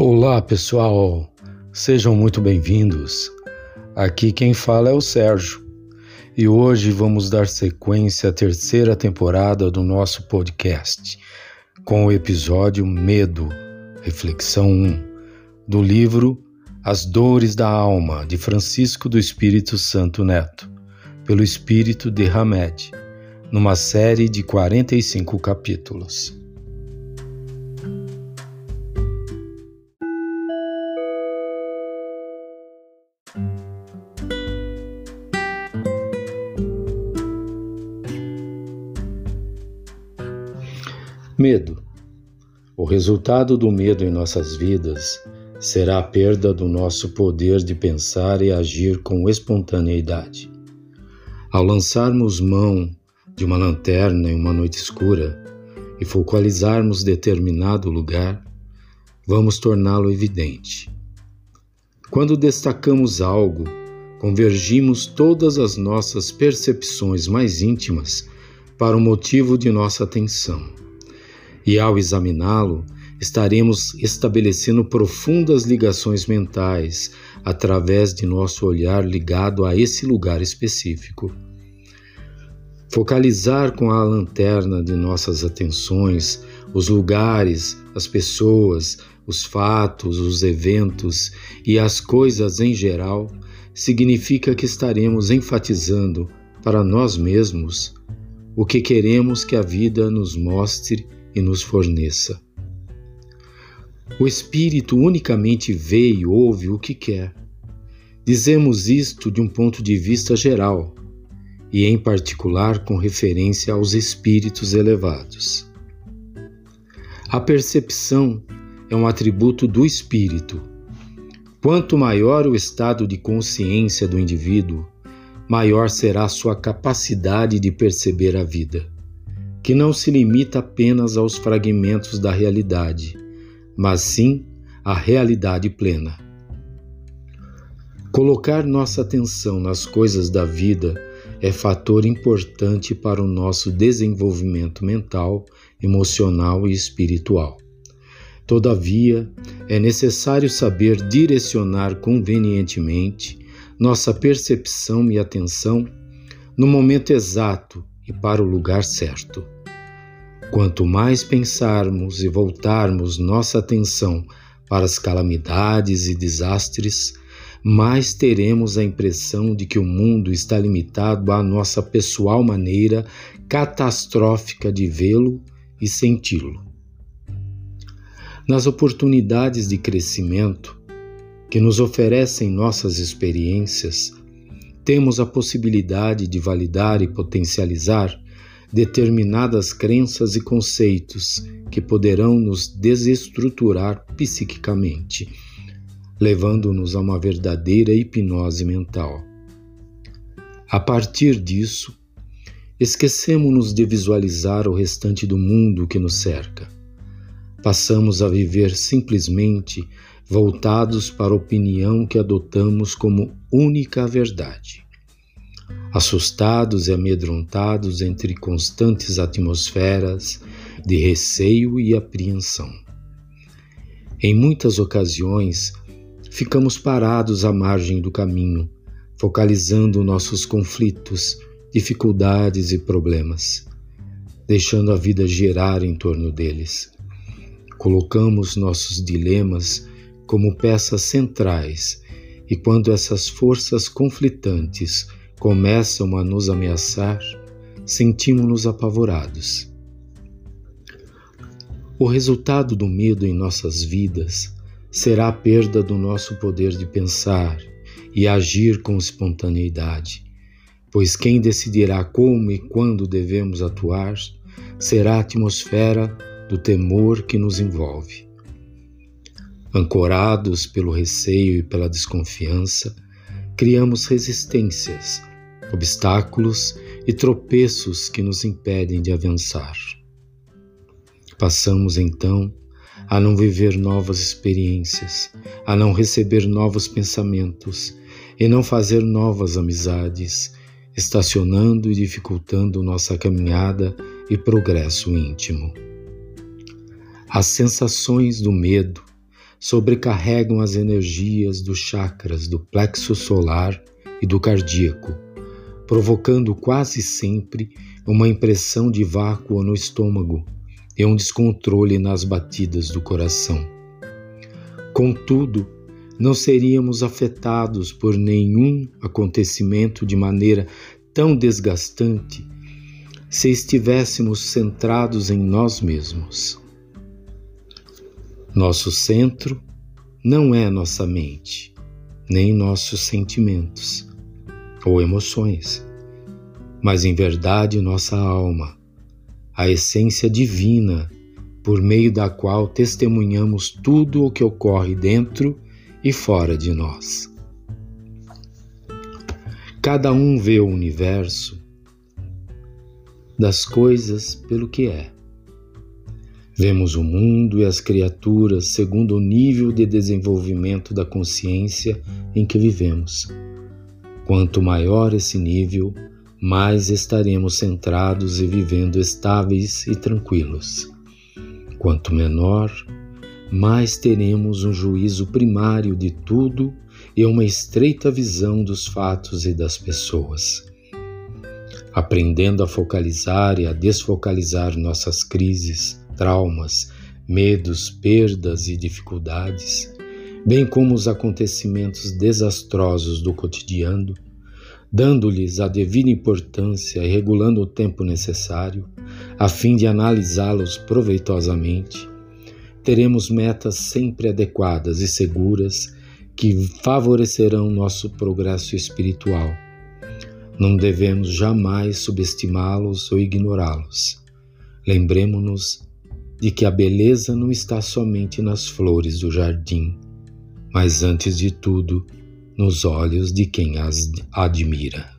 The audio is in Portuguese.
Olá, pessoal. Sejam muito bem-vindos. Aqui quem fala é o Sérgio. E hoje vamos dar sequência à terceira temporada do nosso podcast, com o episódio Medo, Reflexão 1, do livro As Dores da Alma, de Francisco do Espírito Santo Neto, pelo Espírito de Hamed, numa série de 45 capítulos. Medo. O resultado do medo em nossas vidas será a perda do nosso poder de pensar e agir com espontaneidade. Ao lançarmos mão de uma lanterna em uma noite escura e focalizarmos determinado lugar, vamos torná-lo evidente. Quando destacamos algo, convergimos todas as nossas percepções mais íntimas para o motivo de nossa atenção e ao examiná-lo, estaremos estabelecendo profundas ligações mentais através de nosso olhar ligado a esse lugar específico. Focalizar com a lanterna de nossas atenções os lugares, as pessoas, os fatos, os eventos e as coisas em geral significa que estaremos enfatizando para nós mesmos o que queremos que a vida nos mostre e nos forneça. O Espírito unicamente vê e ouve o que quer. Dizemos isto de um ponto de vista geral e, em particular, com referência aos espíritos elevados. A percepção é um atributo do espírito. Quanto maior o estado de consciência do indivíduo, maior será a sua capacidade de perceber a vida que não se limita apenas aos fragmentos da realidade, mas sim à realidade plena. Colocar nossa atenção nas coisas da vida é fator importante para o nosso desenvolvimento mental, emocional e espiritual. Todavia, é necessário saber direcionar convenientemente nossa percepção e atenção no momento exato e para o lugar certo. Quanto mais pensarmos e voltarmos nossa atenção para as calamidades e desastres, mais teremos a impressão de que o mundo está limitado à nossa pessoal maneira catastrófica de vê-lo e senti-lo. Nas oportunidades de crescimento que nos oferecem nossas experiências, temos a possibilidade de validar e potencializar determinadas crenças e conceitos que poderão nos desestruturar psiquicamente, levando-nos a uma verdadeira hipnose mental. A partir disso, esquecemos-nos de visualizar o restante do mundo que nos cerca. Passamos a viver simplesmente voltados para a opinião que adotamos como única verdade assustados e amedrontados entre constantes atmosferas de receio e apreensão. Em muitas ocasiões, ficamos parados à margem do caminho, focalizando nossos conflitos, dificuldades e problemas, deixando a vida girar em torno deles. Colocamos nossos dilemas como peças centrais, e quando essas forças conflitantes começam a nos ameaçar, sentimos-nos apavorados. O resultado do medo em nossas vidas será a perda do nosso poder de pensar e agir com espontaneidade, pois quem decidirá como e quando devemos atuar será a atmosfera do temor que nos envolve. Ancorados pelo receio e pela desconfiança, criamos resistências obstáculos e tropeços que nos impedem de avançar. Passamos então a não viver novas experiências, a não receber novos pensamentos e não fazer novas amizades, estacionando e dificultando nossa caminhada e progresso íntimo. As sensações do medo sobrecarregam as energias dos chakras do plexo solar e do cardíaco, provocando quase sempre uma impressão de vácuo no estômago e um descontrole nas batidas do coração. Contudo, não seríamos afetados por nenhum acontecimento de maneira tão desgastante se estivéssemos centrados em nós mesmos. Nosso centro não é nossa mente, nem nossos sentimentos ou emoções, mas em verdade nossa alma, a essência divina por meio da qual testemunhamos tudo o que ocorre dentro e fora de nós. Cada um vê o universo das coisas pelo que é. Vemos o mundo e as criaturas segundo o nível de desenvolvimento da consciência em que vivemos. Quanto maior esse nível, mais estaremos centrados e vivendo estáveis e tranquilos. Quanto menor, mais teremos um juízo primário de tudo e uma estreita visão dos fatos e das pessoas. Aprendendo a focalizar e a desfocalizar nossas crises, traumas, medos, perdas e dificuldades, bem como os acontecimentos desastrosos do cotidiano, dando-lhes a devida importância e regulando o tempo necessário, a fim de analisá-los proveitosamente, teremos metas sempre adequadas e seguras que favorecerão nosso progresso espiritual. Não devemos jamais subestimá-los ou ignorá-los. Lembremos-nos de que a beleza não está somente nas flores do jardim, mas antes de tudo nos olhos de quem as admira.